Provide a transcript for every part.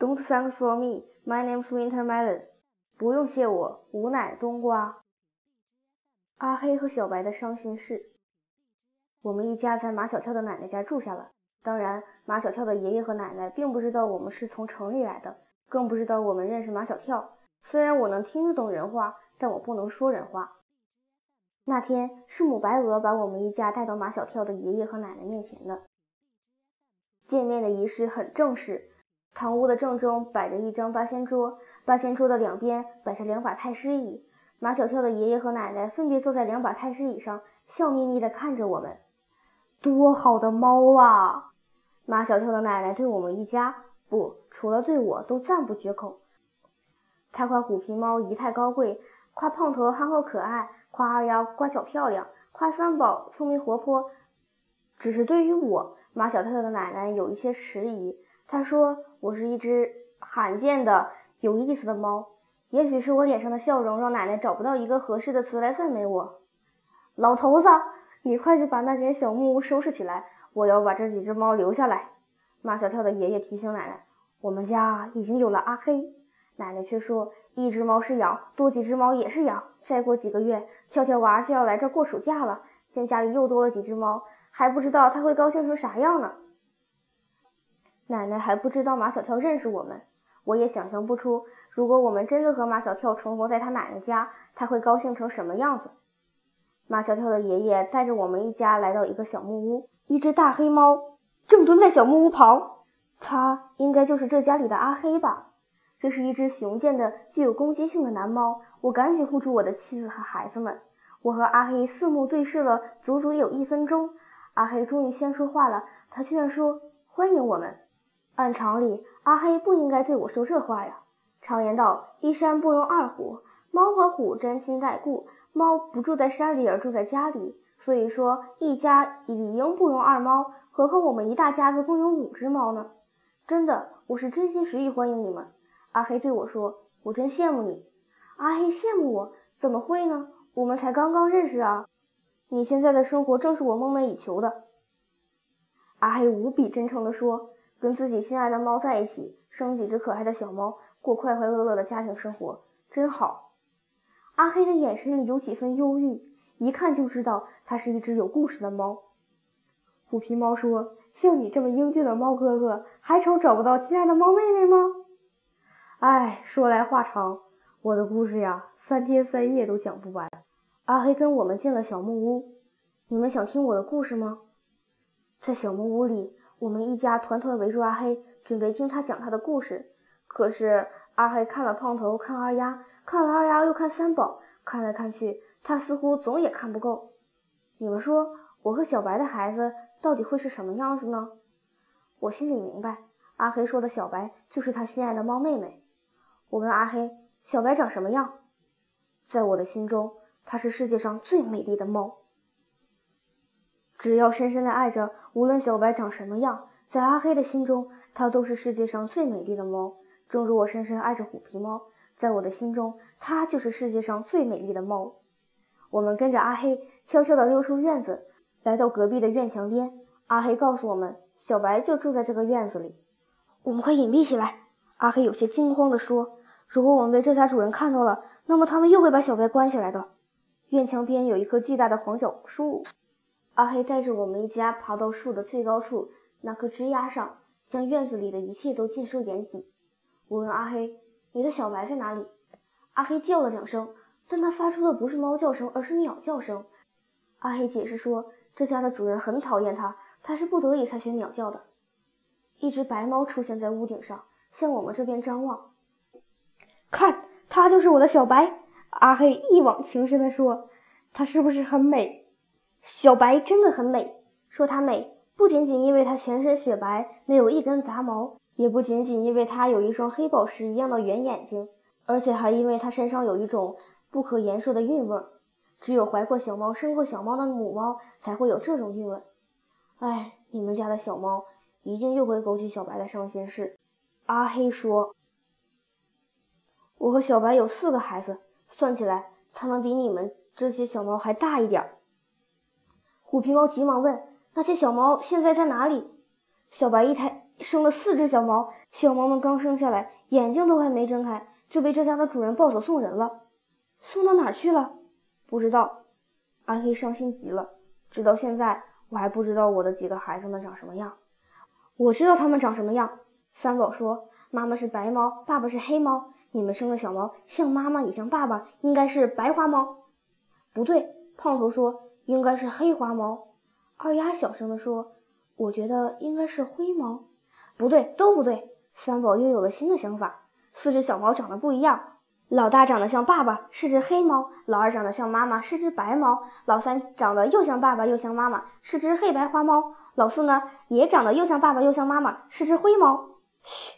Don't thanks for me. My name's Winter Melon. 不用谢我，吾乃冬瓜。阿黑和小白的伤心事。我们一家在马小跳的奶奶家住下了。当然，马小跳的爷爷和奶奶并不知道我们是从城里来的，更不知道我们认识马小跳。虽然我能听得懂人话，但我不能说人话。那天是母白鹅把我们一家带到马小跳的爷爷和奶奶面前的。见面的仪式很正式，堂屋的正中摆着一张八仙桌，八仙桌的两边摆着两把太师椅。马小跳的爷爷和奶奶分别坐在两把太师椅上，笑眯眯地看着我们。多好的猫啊！马小跳的奶奶对我们一家，不，除了对我，都赞不绝口。他夸虎皮猫仪态高贵，夸胖头憨厚可爱，夸二丫乖巧漂亮，夸三宝聪明活泼。只是对于我，马小跳的奶奶有一些迟疑。他说我是一只罕见的、有意思的猫。也许是我脸上的笑容让奶奶找不到一个合适的词来赞美我。老头子。你快去把那间小木屋收拾起来，我要把这几只猫留下来。马小跳的爷爷提醒奶奶：“我们家已经有了阿黑。”奶奶却说：“一只猫是养，多几只猫也是养。再过几个月，跳跳娃就要来这过暑假了，见家里又多了几只猫，还不知道他会高兴成啥样呢。”奶奶还不知道马小跳认识我们，我也想象不出，如果我们真的和马小跳重逢在他奶奶家，他会高兴成什么样子。马小跳的爷爷带着我们一家来到一个小木屋，一只大黑猫正蹲在小木屋旁，它应该就是这家里的阿黑吧？这是一只雄健的、具有攻击性的男猫。我赶紧护住我的妻子和孩子们。我和阿黑四目对视了足足有一分钟，阿黑终于先说话了。他居然说：“欢迎我们。”按常理，阿黑不应该对我说这话呀。常言道：“一山不容二虎，猫和虎沾亲带故。”猫不住在山里，而住在家里，所以说一家理应不容二猫，何况我们一大家子共有五只猫呢？真的，我是真心实意欢迎你们。阿黑对我说：“我真羡慕你。”阿黑羡慕我？怎么会呢？我们才刚刚认识啊！你现在的生活正是我梦寐以求的。阿黑无比真诚地说：“跟自己心爱的猫在一起，生几只可爱的小猫，过快快乐乐的家庭生活，真好。”阿黑的眼神里有几分忧郁，一看就知道它是一只有故事的猫。虎皮猫说：“像你这么英俊的猫哥哥，还愁找不到亲爱的猫妹妹吗？”哎，说来话长，我的故事呀，三天三夜都讲不完。阿黑跟我们进了小木屋，你们想听我的故事吗？在小木屋里，我们一家团团围住阿黑，准备听他讲他的故事。可是阿黑看了胖头，看二丫。看了二丫，又看三宝，看来看去，他似乎总也看不够。你们说，我和小白的孩子到底会是什么样子呢？我心里明白，阿黑说的小白就是他心爱的猫妹妹。我问阿黑，小白长什么样？在我的心中，它是世界上最美丽的猫。只要深深的爱着，无论小白长什么样，在阿黑的心中，它都是世界上最美丽的猫。正如我深深爱着虎皮猫。在我的心中，它就是世界上最美丽的猫。我们跟着阿黑悄悄地溜出院子，来到隔壁的院墙边。阿黑告诉我们，小白就住在这个院子里。我们快隐蔽起来！阿黑有些惊慌地说：“如果我们被这家主人看到了，那么他们又会把小白关起来的。”院墙边有一棵巨大的黄角树，阿黑带着我们一家爬到树的最高处，那棵枝丫上，将院子里的一切都尽收眼底。我问阿黑。你的小白在哪里？阿黑叫了两声，但他发出的不是猫叫声，而是鸟叫声。阿黑解释说，这家的主人很讨厌他，他是不得已才学鸟叫的。一只白猫出现在屋顶上，向我们这边张望。看，它就是我的小白。阿黑一往情深地说：“它是不是很美？小白真的很美。说它美，不仅仅因为它全身雪白，没有一根杂毛。”也不仅仅因为它有一双黑宝石一样的圆眼睛，而且还因为它身上有一种不可言说的韵味儿。只有怀过小猫、生过小猫的母猫才会有这种韵味。哎，你们家的小猫一定又会勾起小白的伤心事。阿黑说：“我和小白有四个孩子，算起来，才能比你们这些小猫还大一点儿。”虎皮猫急忙问：“那些小猫现在在哪里？”小白一胎。生了四只小猫，小猫们刚生下来，眼睛都还没睁开，就被这家的主人抱走送人了。送到哪儿去了？不知道。阿黑伤心极了。直到现在，我还不知道我的几个孩子们长什么样。我知道他们长什么样。三宝说：“妈妈是白猫，爸爸是黑猫。你们生的小猫像妈妈也像爸爸，应该是白花猫。”不对，胖头说：“应该是黑花猫。”二丫小声地说：“我觉得应该是灰猫。”不对，都不对。三宝又有了新的想法：四只小猫长得不一样。老大长得像爸爸，是只黑猫；老二长得像妈妈，是只白猫；老三长得又像爸爸又像妈妈，是只黑白花猫；老四呢，也长得又像爸爸又像妈妈，是只灰猫。嘘，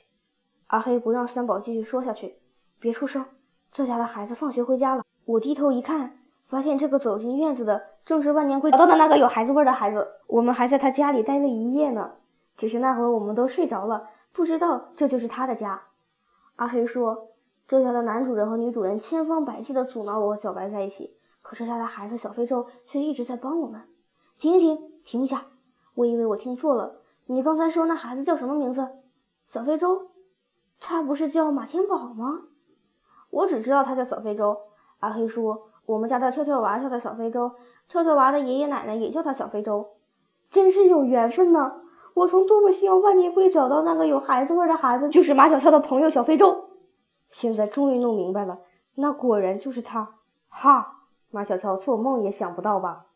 阿黑不让三宝继续说下去，别出声。这家的孩子放学回家了。我低头一看，发现这个走进院子的正是万年龟找到的那个有孩子味的孩子。我们还在他家里待了一夜呢，只是那会儿我们都睡着了，不知道这就是他的家。阿黑说。这家的男主人和女主人千方百计地阻挠我和小白在一起，可是他的孩子小非洲却一直在帮我们。停停，停一下！我以为我听错了，你刚才说那孩子叫什么名字？小非洲？他不是叫马天宝吗？我只知道他叫小非洲。阿黑说，我们家的跳跳娃叫他小非洲，跳跳娃的爷爷奶奶也叫他小非洲，真是有缘分呢！我曾多么希望万年龟找到那个有孩子味的孩子，就是马小跳的朋友小非洲。现在终于弄明白了，那果然就是他！哈，马小跳做梦也想不到吧？